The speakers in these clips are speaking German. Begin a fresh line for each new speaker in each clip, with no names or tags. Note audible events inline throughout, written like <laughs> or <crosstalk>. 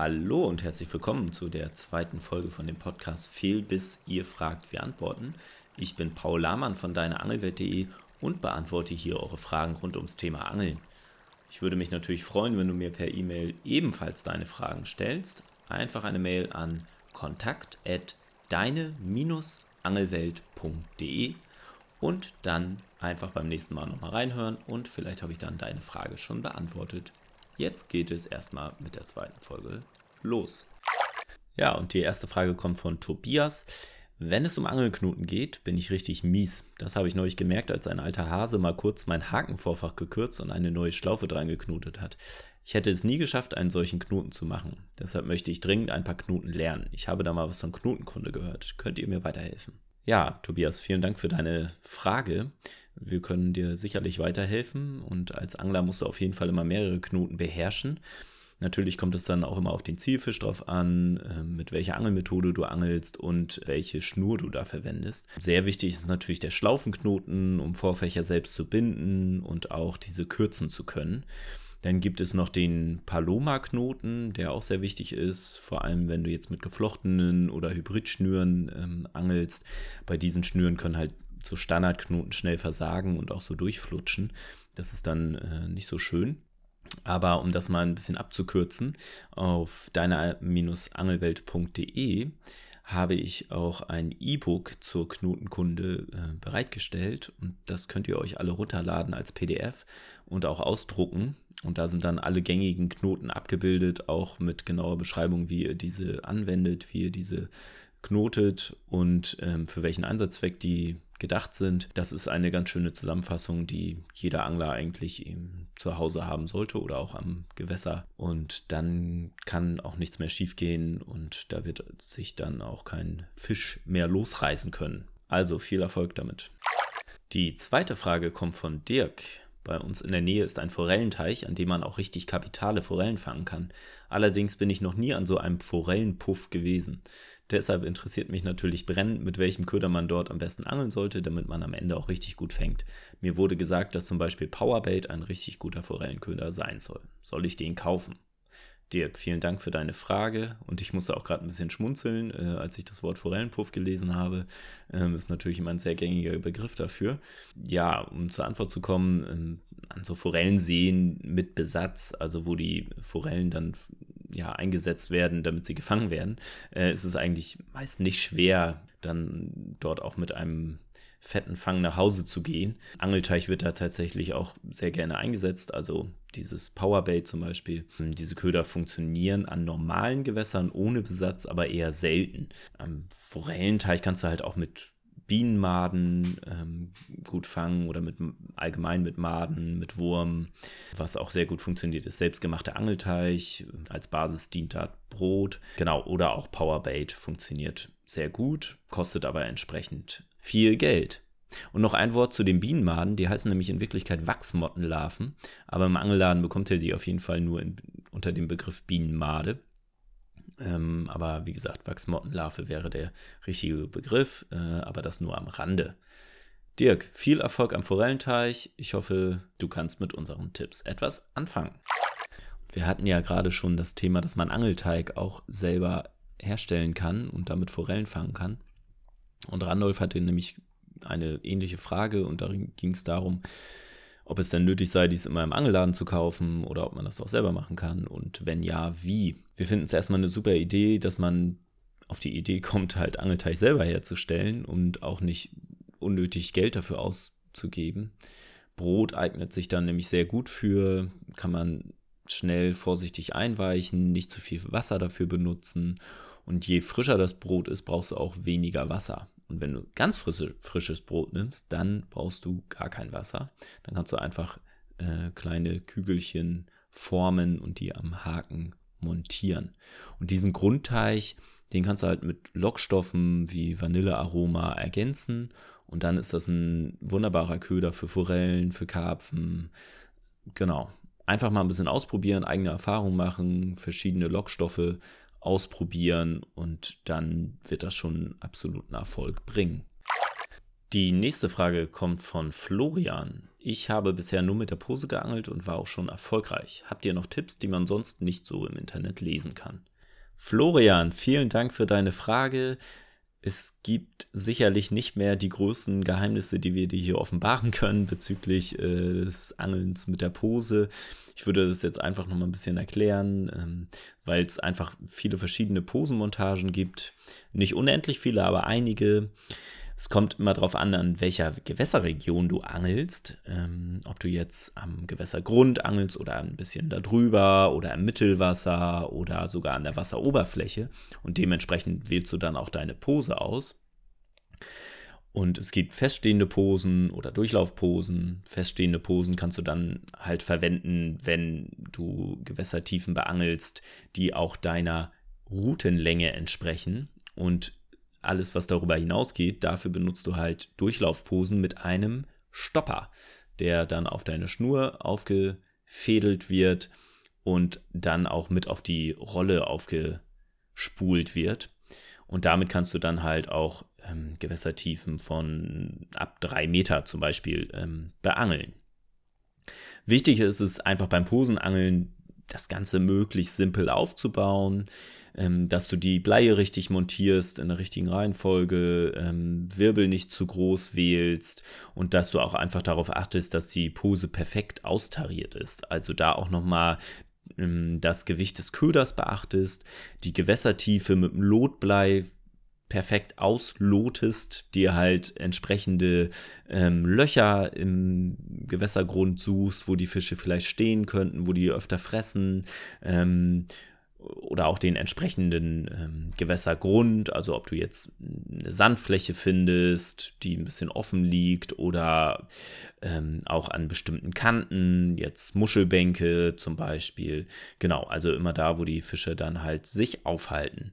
Hallo und herzlich willkommen zu der zweiten Folge von dem Podcast Fehl bis ihr fragt, wir antworten. Ich bin Paul Lahmann von deineangelwelt.de und beantworte hier eure Fragen rund ums Thema Angeln. Ich würde mich natürlich freuen, wenn du mir per E-Mail ebenfalls deine Fragen stellst. Einfach eine Mail an kontakt@deine-angelwelt.de und dann einfach beim nächsten Mal nochmal reinhören und vielleicht habe ich dann deine Frage schon beantwortet. Jetzt geht es erstmal mit der zweiten Folge los. Ja, und die erste Frage kommt von Tobias. Wenn es um Angelknoten geht, bin ich richtig mies. Das habe ich neulich gemerkt, als ein alter Hase mal kurz mein Hakenvorfach gekürzt und eine neue Schlaufe dran geknotet hat. Ich hätte es nie geschafft, einen solchen Knoten zu machen. Deshalb möchte ich dringend ein paar Knoten lernen. Ich habe da mal was von Knotenkunde gehört. Könnt ihr mir weiterhelfen? Ja, Tobias, vielen Dank für deine Frage. Wir können dir sicherlich weiterhelfen und als Angler musst du auf jeden Fall immer mehrere Knoten beherrschen. Natürlich kommt es dann auch immer auf den Zielfisch drauf an, ähm, mit welcher Angelmethode du angelst und welche Schnur du da verwendest. Sehr wichtig ist natürlich der Schlaufenknoten, um Vorfächer selbst zu binden und auch diese kürzen zu können. Dann gibt es noch den Paloma-Knoten, der auch sehr wichtig ist, vor allem wenn du jetzt mit geflochtenen oder Hybridschnüren ähm, angelst. Bei diesen Schnüren können halt so Standardknoten schnell versagen und auch so durchflutschen. Das ist dann äh, nicht so schön. Aber um das mal ein bisschen abzukürzen, auf deiner-angelwelt.de habe ich auch ein E-Book zur Knotenkunde äh, bereitgestellt und das könnt ihr euch alle runterladen als PDF und auch ausdrucken. Und da sind dann alle gängigen Knoten abgebildet, auch mit genauer Beschreibung, wie ihr diese anwendet, wie ihr diese knotet und ähm, für welchen Einsatzzweck die gedacht sind. Das ist eine ganz schöne Zusammenfassung, die jeder Angler eigentlich eben zu Hause haben sollte oder auch am Gewässer. Und dann kann auch nichts mehr schiefgehen und da wird sich dann auch kein Fisch mehr losreißen können. Also viel Erfolg damit. Die zweite Frage kommt von Dirk. Bei uns in der Nähe ist ein Forellenteich, an dem man auch richtig kapitale Forellen fangen kann. Allerdings bin ich noch nie an so einem Forellenpuff gewesen. Deshalb interessiert mich natürlich brennend, mit welchem Köder man dort am besten angeln sollte, damit man am Ende auch richtig gut fängt. Mir wurde gesagt, dass zum Beispiel Powerbait ein richtig guter Forellenköder sein soll. Soll ich den kaufen? Dirk, vielen Dank für deine Frage und ich musste auch gerade ein bisschen schmunzeln, äh, als ich das Wort Forellenpuff gelesen habe. Ähm, ist natürlich immer ein sehr gängiger Begriff dafür. Ja, um zur Antwort zu kommen, ähm, an so Forellenseen mit Besatz, also wo die Forellen dann ja, eingesetzt werden, damit sie gefangen werden, äh, ist es eigentlich meist nicht schwer, dann dort auch mit einem fetten Fang nach Hause zu gehen. Angelteich wird da tatsächlich auch sehr gerne eingesetzt, also dieses Powerbait zum Beispiel. Diese Köder funktionieren an normalen Gewässern ohne Besatz, aber eher selten. Am Forellenteich kannst du halt auch mit Bienenmaden ähm, gut fangen oder mit allgemein mit Maden, mit Wurm. Was auch sehr gut funktioniert, ist selbstgemachter Angelteich. Als Basis dient da Brot. Genau, oder auch Powerbait funktioniert sehr gut, kostet aber entsprechend viel Geld. Und noch ein Wort zu den Bienenmaden, die heißen nämlich in Wirklichkeit Wachsmottenlarven, aber im Angelladen bekommt ihr sie auf jeden Fall nur in, unter dem Begriff Bienenmade. Ähm, aber wie gesagt, Wachsmottenlarve wäre der richtige Begriff, äh, aber das nur am Rande. Dirk, viel Erfolg am Forellenteich. Ich hoffe, du kannst mit unseren Tipps etwas anfangen. Wir hatten ja gerade schon das Thema, dass man Angelteig auch selber herstellen kann und damit Forellen fangen kann. Und Randolph hatte nämlich eine ähnliche Frage und darin ging es darum, ob es denn nötig sei, dies immer im Angelladen zu kaufen oder ob man das auch selber machen kann und wenn ja, wie. Wir finden es erstmal eine super Idee, dass man auf die Idee kommt, halt Angelteich selber herzustellen und auch nicht unnötig Geld dafür auszugeben. Brot eignet sich dann nämlich sehr gut für, kann man schnell vorsichtig einweichen, nicht zu viel Wasser dafür benutzen und je frischer das Brot ist, brauchst du auch weniger Wasser. Und wenn du ganz frische, frisches Brot nimmst, dann brauchst du gar kein Wasser. Dann kannst du einfach äh, kleine Kügelchen formen und die am Haken montieren. Und diesen Grundteig, den kannst du halt mit Lockstoffen wie Vanillearoma ergänzen. Und dann ist das ein wunderbarer Köder für Forellen, für Karpfen. Genau. Einfach mal ein bisschen ausprobieren, eigene Erfahrungen machen, verschiedene Lockstoffe ausprobieren und dann wird das schon absoluten Erfolg bringen. Die nächste Frage kommt von Florian. Ich habe bisher nur mit der Pose geangelt und war auch schon erfolgreich. Habt ihr noch Tipps, die man sonst nicht so im Internet lesen kann? Florian, vielen Dank für deine Frage es gibt sicherlich nicht mehr die größten Geheimnisse, die wir dir hier offenbaren können bezüglich äh, des Angelns mit der Pose. Ich würde das jetzt einfach noch mal ein bisschen erklären, ähm, weil es einfach viele verschiedene Posenmontagen gibt. Nicht unendlich viele, aber einige. Es kommt immer darauf an, an welcher Gewässerregion du angelst. Ähm, ob du jetzt am Gewässergrund angelst oder ein bisschen darüber oder im Mittelwasser oder sogar an der Wasseroberfläche. Und dementsprechend wählst du dann auch deine Pose aus. Und es gibt feststehende Posen oder Durchlaufposen. Feststehende Posen kannst du dann halt verwenden, wenn du Gewässertiefen beangelst, die auch deiner Routenlänge entsprechen. Und alles, was darüber hinausgeht, dafür benutzt du halt Durchlaufposen mit einem Stopper, der dann auf deine Schnur aufgefädelt wird und dann auch mit auf die Rolle aufgespult wird. Und damit kannst du dann halt auch ähm, Gewässertiefen von ab drei Meter zum Beispiel ähm, beangeln. Wichtig ist es einfach beim Posenangeln, das Ganze möglichst simpel aufzubauen, ähm, dass du die Bleie richtig montierst in der richtigen Reihenfolge, ähm, Wirbel nicht zu groß wählst und dass du auch einfach darauf achtest, dass die Pose perfekt austariert ist. Also da auch nochmal ähm, das Gewicht des Köders beachtest, die Gewässertiefe mit dem Lotblei perfekt auslotest, dir halt entsprechende ähm, Löcher im Gewässergrund suchst, wo die Fische vielleicht stehen könnten, wo die öfter fressen. Ähm, oder auch den entsprechenden ähm, Gewässergrund, also ob du jetzt eine Sandfläche findest, die ein bisschen offen liegt oder ähm, auch an bestimmten Kanten, jetzt Muschelbänke zum Beispiel. Genau, also immer da, wo die Fische dann halt sich aufhalten.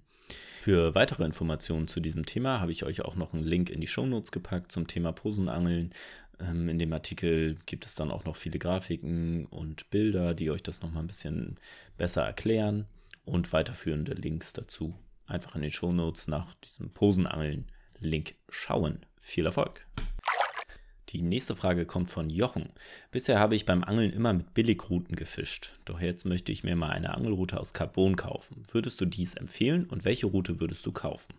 Für weitere Informationen zu diesem Thema habe ich euch auch noch einen Link in die Shownotes gepackt zum Thema Posenangeln. Ähm, in dem Artikel gibt es dann auch noch viele Grafiken und Bilder, die euch das nochmal ein bisschen besser erklären und weiterführende Links dazu. Einfach in den Shownotes nach diesem Posenangeln-Link schauen. Viel Erfolg! Die nächste Frage kommt von Jochen. Bisher habe ich beim Angeln immer mit Billigrouten gefischt. Doch jetzt möchte ich mir mal eine Angelroute aus Carbon kaufen. Würdest du dies empfehlen und welche Route würdest du kaufen?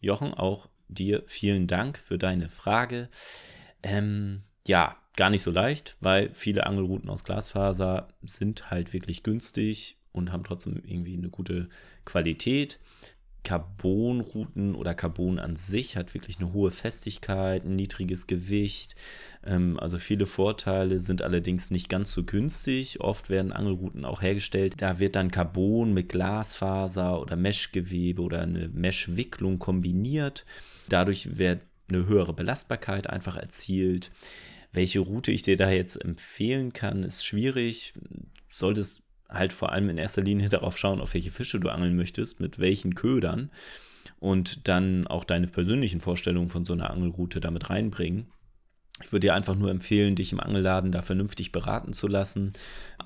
Jochen, auch dir vielen Dank für deine Frage. Ähm, ja, gar nicht so leicht, weil viele Angelrouten aus Glasfaser sind halt wirklich günstig und haben trotzdem irgendwie eine gute Qualität. Carbonrouten oder Carbon an sich hat wirklich eine hohe Festigkeit, ein niedriges Gewicht. Ähm, also viele Vorteile sind allerdings nicht ganz so günstig. Oft werden Angelrouten auch hergestellt. Da wird dann Carbon mit Glasfaser oder Meshgewebe oder eine Meshwicklung kombiniert. Dadurch wird eine höhere Belastbarkeit einfach erzielt. Welche Route ich dir da jetzt empfehlen kann, ist schwierig. Solltest halt vor allem in erster Linie darauf schauen, auf welche Fische du angeln möchtest, mit welchen Ködern und dann auch deine persönlichen Vorstellungen von so einer Angelroute damit reinbringen. Ich würde dir einfach nur empfehlen, dich im Angelladen da vernünftig beraten zu lassen,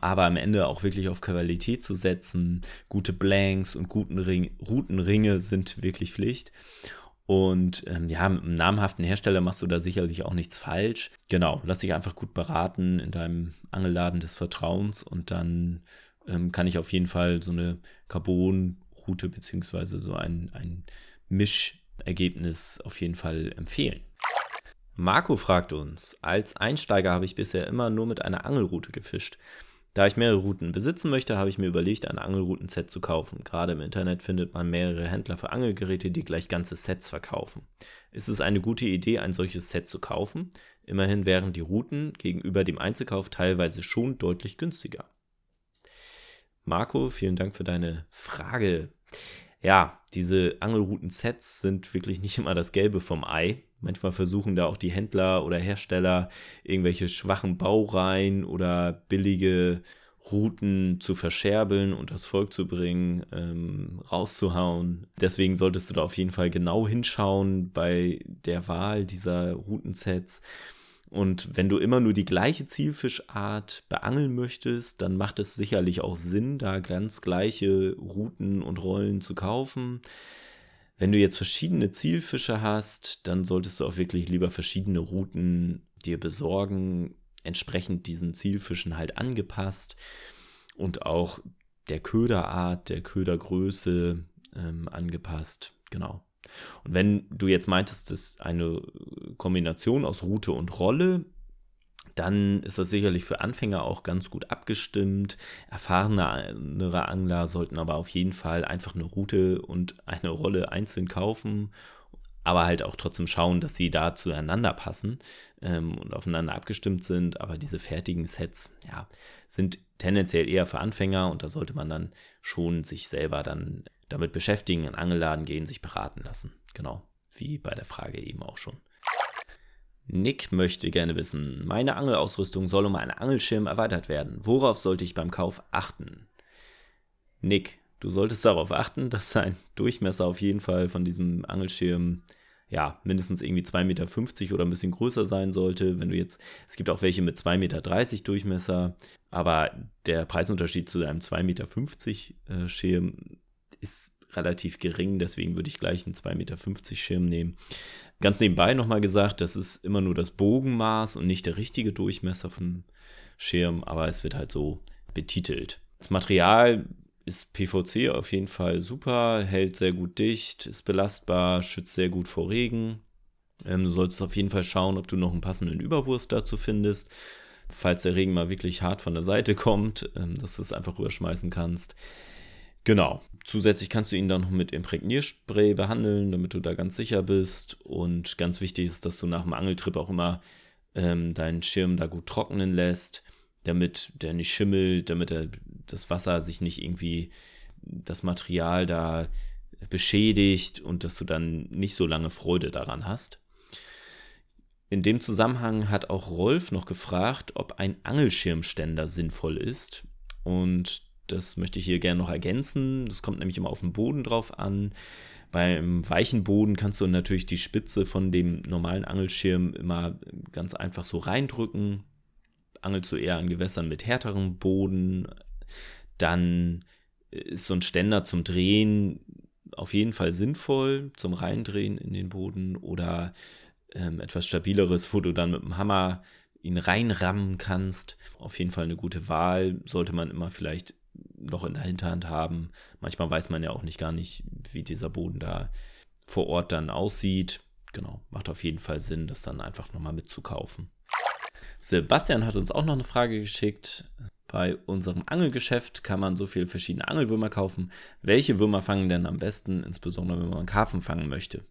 aber am Ende auch wirklich auf Qualität zu setzen. Gute Blanks und guten Ring Routenringe sind wirklich Pflicht. Und ähm, ja, mit einem namhaften Hersteller machst du da sicherlich auch nichts falsch. Genau, lass dich einfach gut beraten in deinem Angelladen des Vertrauens und dann ähm, kann ich auf jeden Fall so eine Carbon-Route beziehungsweise so ein, ein Mischergebnis auf jeden Fall empfehlen. Marco fragt uns, als Einsteiger habe ich bisher immer nur mit einer Angelroute gefischt. Da ich mehrere Routen besitzen möchte, habe ich mir überlegt, ein Angelrouten-Set zu kaufen. Gerade im Internet findet man mehrere Händler für Angelgeräte, die gleich ganze Sets verkaufen. Ist es eine gute Idee, ein solches Set zu kaufen? Immerhin wären die Routen gegenüber dem Einzelkauf teilweise schon deutlich günstiger. Marco, vielen Dank für deine Frage. Ja, diese Angelrouten-Sets sind wirklich nicht immer das Gelbe vom Ei. Manchmal versuchen da auch die Händler oder Hersteller irgendwelche schwachen Baureihen oder billige Routen zu verscherbeln und das Volk zu bringen, ähm, rauszuhauen. Deswegen solltest du da auf jeden Fall genau hinschauen bei der Wahl dieser Routensets. Und wenn du immer nur die gleiche Zielfischart beangeln möchtest, dann macht es sicherlich auch Sinn, da ganz gleiche Routen und Rollen zu kaufen. Wenn du jetzt verschiedene Zielfische hast, dann solltest du auch wirklich lieber verschiedene Routen dir besorgen, entsprechend diesen Zielfischen halt angepasst und auch der Köderart, der Ködergröße ähm, angepasst. Genau. Und wenn du jetzt meintest, das ist eine Kombination aus Route und Rolle, dann ist das sicherlich für Anfänger auch ganz gut abgestimmt. Erfahrenere Angler sollten aber auf jeden Fall einfach eine Route und eine Rolle einzeln kaufen, aber halt auch trotzdem schauen, dass sie da zueinander passen ähm, und aufeinander abgestimmt sind. Aber diese fertigen Sets, ja, sind tendenziell eher für Anfänger und da sollte man dann schon sich selber dann damit beschäftigen, in Angelladen gehen, sich beraten lassen. Genau, wie bei der Frage eben auch schon. Nick möchte gerne wissen, meine Angelausrüstung soll um einen Angelschirm erweitert werden. Worauf sollte ich beim Kauf achten? Nick, du solltest darauf achten, dass sein Durchmesser auf jeden Fall von diesem Angelschirm ja, mindestens irgendwie 2,50 Meter oder ein bisschen größer sein sollte. Wenn du jetzt, es gibt auch welche mit 2,30 Meter Durchmesser, aber der Preisunterschied zu einem 2,50 Meter äh, Schirm ist relativ gering, deswegen würde ich gleich einen 2,50 Meter Schirm nehmen. Ganz nebenbei nochmal gesagt, das ist immer nur das Bogenmaß und nicht der richtige Durchmesser vom Schirm, aber es wird halt so betitelt. Das Material ist PVC auf jeden Fall super, hält sehr gut dicht, ist belastbar, schützt sehr gut vor Regen. Ähm, du solltest auf jeden Fall schauen, ob du noch einen passenden Überwurst dazu findest, falls der Regen mal wirklich hart von der Seite kommt, ähm, dass du es einfach rüberschmeißen kannst. Genau. Zusätzlich kannst du ihn dann noch mit Imprägnierspray behandeln, damit du da ganz sicher bist. Und ganz wichtig ist, dass du nach dem Angeltrip auch immer ähm, deinen Schirm da gut trocknen lässt, damit der nicht schimmelt, damit er, das Wasser sich nicht irgendwie das Material da beschädigt und dass du dann nicht so lange Freude daran hast. In dem Zusammenhang hat auch Rolf noch gefragt, ob ein Angelschirmständer sinnvoll ist. Und das möchte ich hier gerne noch ergänzen. Das kommt nämlich immer auf den Boden drauf an. Beim weichen Boden kannst du natürlich die Spitze von dem normalen Angelschirm immer ganz einfach so reindrücken. Angelst du eher an Gewässern mit härterem Boden, dann ist so ein Ständer zum Drehen auf jeden Fall sinnvoll, zum Reindrehen in den Boden oder ähm, etwas stabileres, wo du dann mit dem Hammer ihn reinrammen kannst. Auf jeden Fall eine gute Wahl. Sollte man immer vielleicht noch in der Hinterhand haben. Manchmal weiß man ja auch nicht gar nicht, wie dieser Boden da vor Ort dann aussieht. Genau, macht auf jeden Fall Sinn, das dann einfach nochmal mitzukaufen. Sebastian hat uns auch noch eine Frage geschickt. Bei unserem Angelgeschäft kann man so viele verschiedene Angelwürmer kaufen. Welche Würmer fangen denn am besten, insbesondere wenn man Karpfen fangen möchte?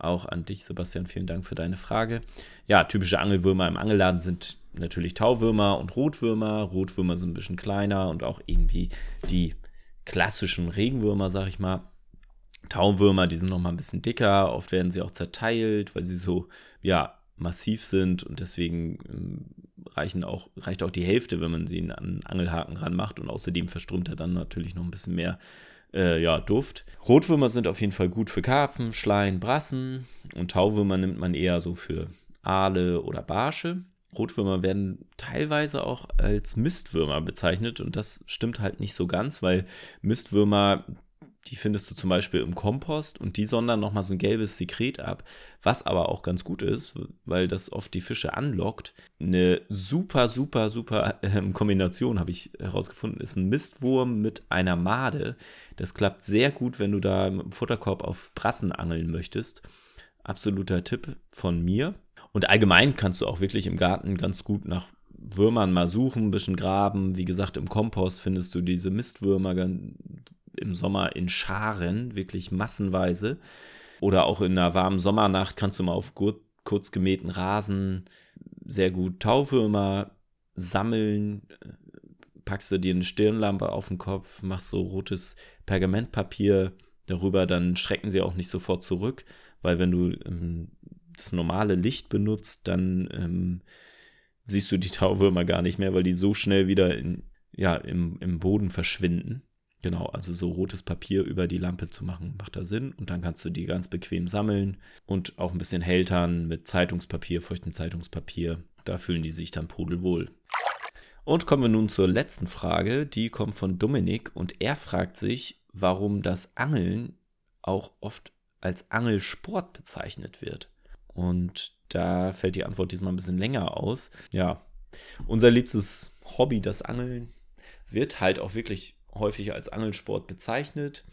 Auch an dich, Sebastian, vielen Dank für deine Frage. Ja, typische Angelwürmer im Angelladen sind natürlich Tauwürmer und Rotwürmer. Rotwürmer sind ein bisschen kleiner und auch irgendwie die klassischen Regenwürmer, sag ich mal. Tauwürmer, die sind noch mal ein bisschen dicker. Oft werden sie auch zerteilt, weil sie so, ja, massiv sind und deswegen ähm, reichen auch, reicht auch die Hälfte, wenn man sie an einen Angelhaken ranmacht und außerdem verströmt er dann natürlich noch ein bisschen mehr äh, ja, Duft. Rotwürmer sind auf jeden Fall gut für Karpfen, Schleien, Brassen und Tauwürmer nimmt man eher so für Aale oder Barsche. Rotwürmer werden teilweise auch als Mistwürmer bezeichnet und das stimmt halt nicht so ganz, weil Mistwürmer, die findest du zum Beispiel im Kompost und die sondern nochmal so ein gelbes Sekret ab, was aber auch ganz gut ist, weil das oft die Fische anlockt. Eine super, super, super äh, Kombination habe ich herausgefunden, ist ein Mistwurm mit einer Made. Das klappt sehr gut, wenn du da im Futterkorb auf Brassen angeln möchtest. Absoluter Tipp von mir. Und allgemein kannst du auch wirklich im Garten ganz gut nach Würmern mal suchen, ein bisschen graben. Wie gesagt, im Kompost findest du diese Mistwürmer im Sommer in Scharen, wirklich massenweise. Oder auch in einer warmen Sommernacht kannst du mal auf kurz gemähten Rasen sehr gut Tauwürmer sammeln. Packst du dir eine Stirnlampe auf den Kopf, machst so rotes Pergamentpapier darüber, dann schrecken sie auch nicht sofort zurück, weil wenn du ähm, das normale Licht benutzt, dann ähm, siehst du die Tauwürmer gar nicht mehr, weil die so schnell wieder in, ja, im, im Boden verschwinden. Genau, also so rotes Papier über die Lampe zu machen, macht da Sinn. Und dann kannst du die ganz bequem sammeln und auch ein bisschen hältern mit Zeitungspapier, feuchtem Zeitungspapier. Da fühlen die sich dann pudelwohl. Und kommen wir nun zur letzten Frage. Die kommt von Dominik und er fragt sich, warum das Angeln auch oft als Angelsport bezeichnet wird. Und da fällt die Antwort diesmal ein bisschen länger aus. Ja, unser liebstes Hobby, das Angeln, wird halt auch wirklich häufig als Angelsport bezeichnet.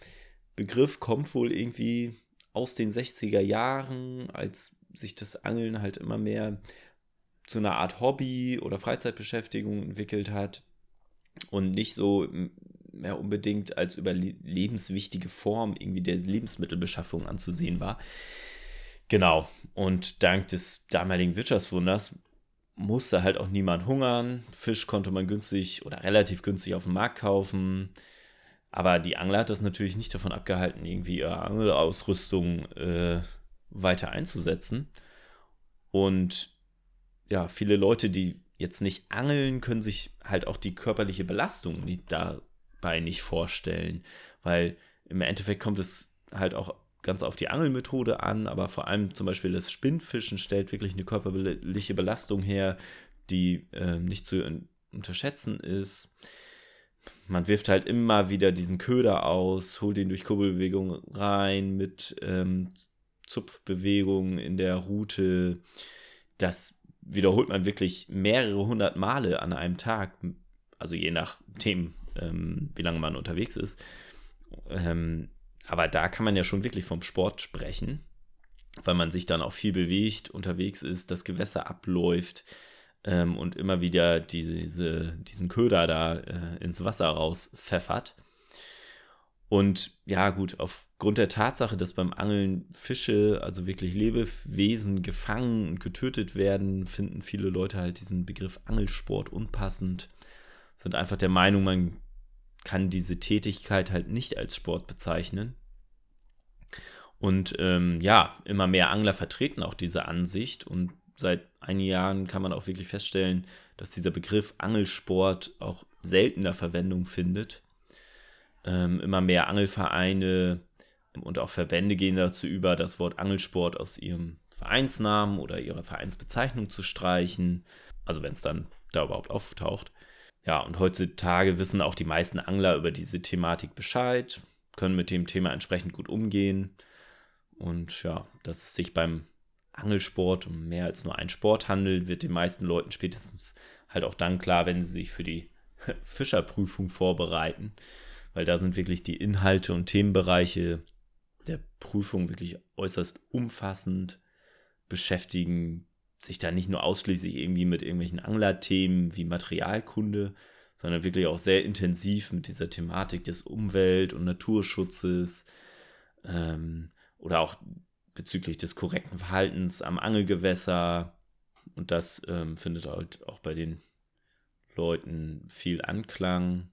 Begriff kommt wohl irgendwie aus den 60er Jahren, als sich das Angeln halt immer mehr zu einer Art Hobby oder Freizeitbeschäftigung entwickelt hat und nicht so mehr unbedingt als überlebenswichtige Form irgendwie der Lebensmittelbeschaffung anzusehen war. Genau. Und dank des damaligen Wirtschaftswunders musste halt auch niemand hungern. Fisch konnte man günstig oder relativ günstig auf dem Markt kaufen. Aber die Angler hat das natürlich nicht davon abgehalten, irgendwie ihre Angelausrüstung äh, weiter einzusetzen. Und ja, viele Leute, die jetzt nicht angeln, können sich halt auch die körperliche Belastung nicht dabei nicht vorstellen, weil im Endeffekt kommt es halt auch ganz auf die Angelmethode an, aber vor allem zum Beispiel das Spinnfischen stellt wirklich eine körperliche Belastung her, die äh, nicht zu unterschätzen ist. Man wirft halt immer wieder diesen Köder aus, holt ihn durch Kurbelbewegung rein mit ähm, Zupfbewegungen in der Route. Das wiederholt man wirklich mehrere hundert Male an einem Tag, also je nachdem, ähm, wie lange man unterwegs ist. Ähm, aber da kann man ja schon wirklich vom Sport sprechen, weil man sich dann auch viel bewegt, unterwegs ist, das Gewässer abläuft ähm, und immer wieder diese, diesen Köder da äh, ins Wasser rauspfeffert. Und ja, gut, aufgrund der Tatsache, dass beim Angeln Fische, also wirklich Lebewesen, gefangen und getötet werden, finden viele Leute halt diesen Begriff Angelsport unpassend, sind einfach der Meinung, man kann diese Tätigkeit halt nicht als Sport bezeichnen. Und ähm, ja, immer mehr Angler vertreten auch diese Ansicht und seit einigen Jahren kann man auch wirklich feststellen, dass dieser Begriff Angelsport auch seltener Verwendung findet ähm, immer mehr Angelvereine und auch Verbände gehen dazu über, das Wort Angelsport aus ihrem Vereinsnamen oder ihrer Vereinsbezeichnung zu streichen. Also wenn es dann da überhaupt auftaucht. Ja, und heutzutage wissen auch die meisten Angler über diese Thematik Bescheid, können mit dem Thema entsprechend gut umgehen. Und ja, dass es sich beim Angelsport um mehr als nur einen Sport handelt, wird den meisten Leuten spätestens halt auch dann klar, wenn sie sich für die <laughs> Fischerprüfung vorbereiten weil da sind wirklich die Inhalte und Themenbereiche der Prüfung wirklich äußerst umfassend, beschäftigen sich da nicht nur ausschließlich irgendwie mit irgendwelchen Anglerthemen wie Materialkunde, sondern wirklich auch sehr intensiv mit dieser Thematik des Umwelt- und Naturschutzes ähm, oder auch bezüglich des korrekten Verhaltens am Angelgewässer. Und das ähm, findet halt auch bei den Leuten viel Anklang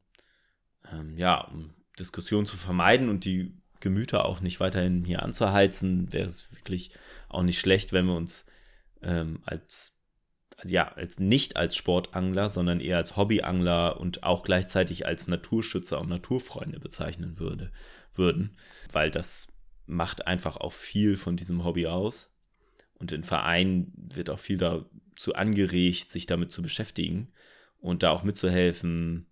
ähm, ja, um Diskussionen zu vermeiden und die Gemüter auch nicht weiterhin hier anzuheizen, wäre es wirklich auch nicht schlecht, wenn wir uns ähm, als, ja, als nicht als Sportangler, sondern eher als Hobbyangler und auch gleichzeitig als Naturschützer und Naturfreunde bezeichnen würde, würden, weil das macht einfach auch viel von diesem Hobby aus. Und in Vereinen wird auch viel dazu angeregt, sich damit zu beschäftigen und da auch mitzuhelfen,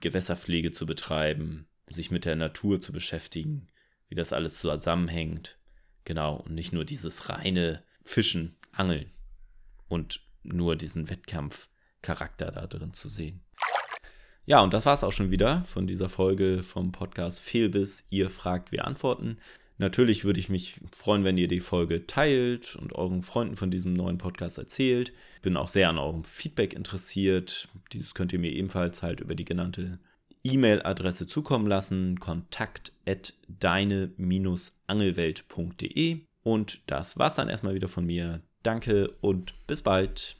Gewässerpflege zu betreiben, sich mit der Natur zu beschäftigen, wie das alles zusammenhängt. Genau, und nicht nur dieses reine Fischen, Angeln und nur diesen Wettkampfcharakter da drin zu sehen. Ja, und das war es auch schon wieder von dieser Folge vom Podcast Fehlbiss. Ihr fragt, wir antworten. Natürlich würde ich mich freuen, wenn ihr die Folge teilt und euren Freunden von diesem neuen Podcast erzählt. Bin auch sehr an eurem Feedback interessiert. Dieses könnt ihr mir ebenfalls halt über die genannte E-Mail-Adresse zukommen lassen: kontakt deine-angelwelt.de. Und das war's dann erstmal wieder von mir. Danke und bis bald.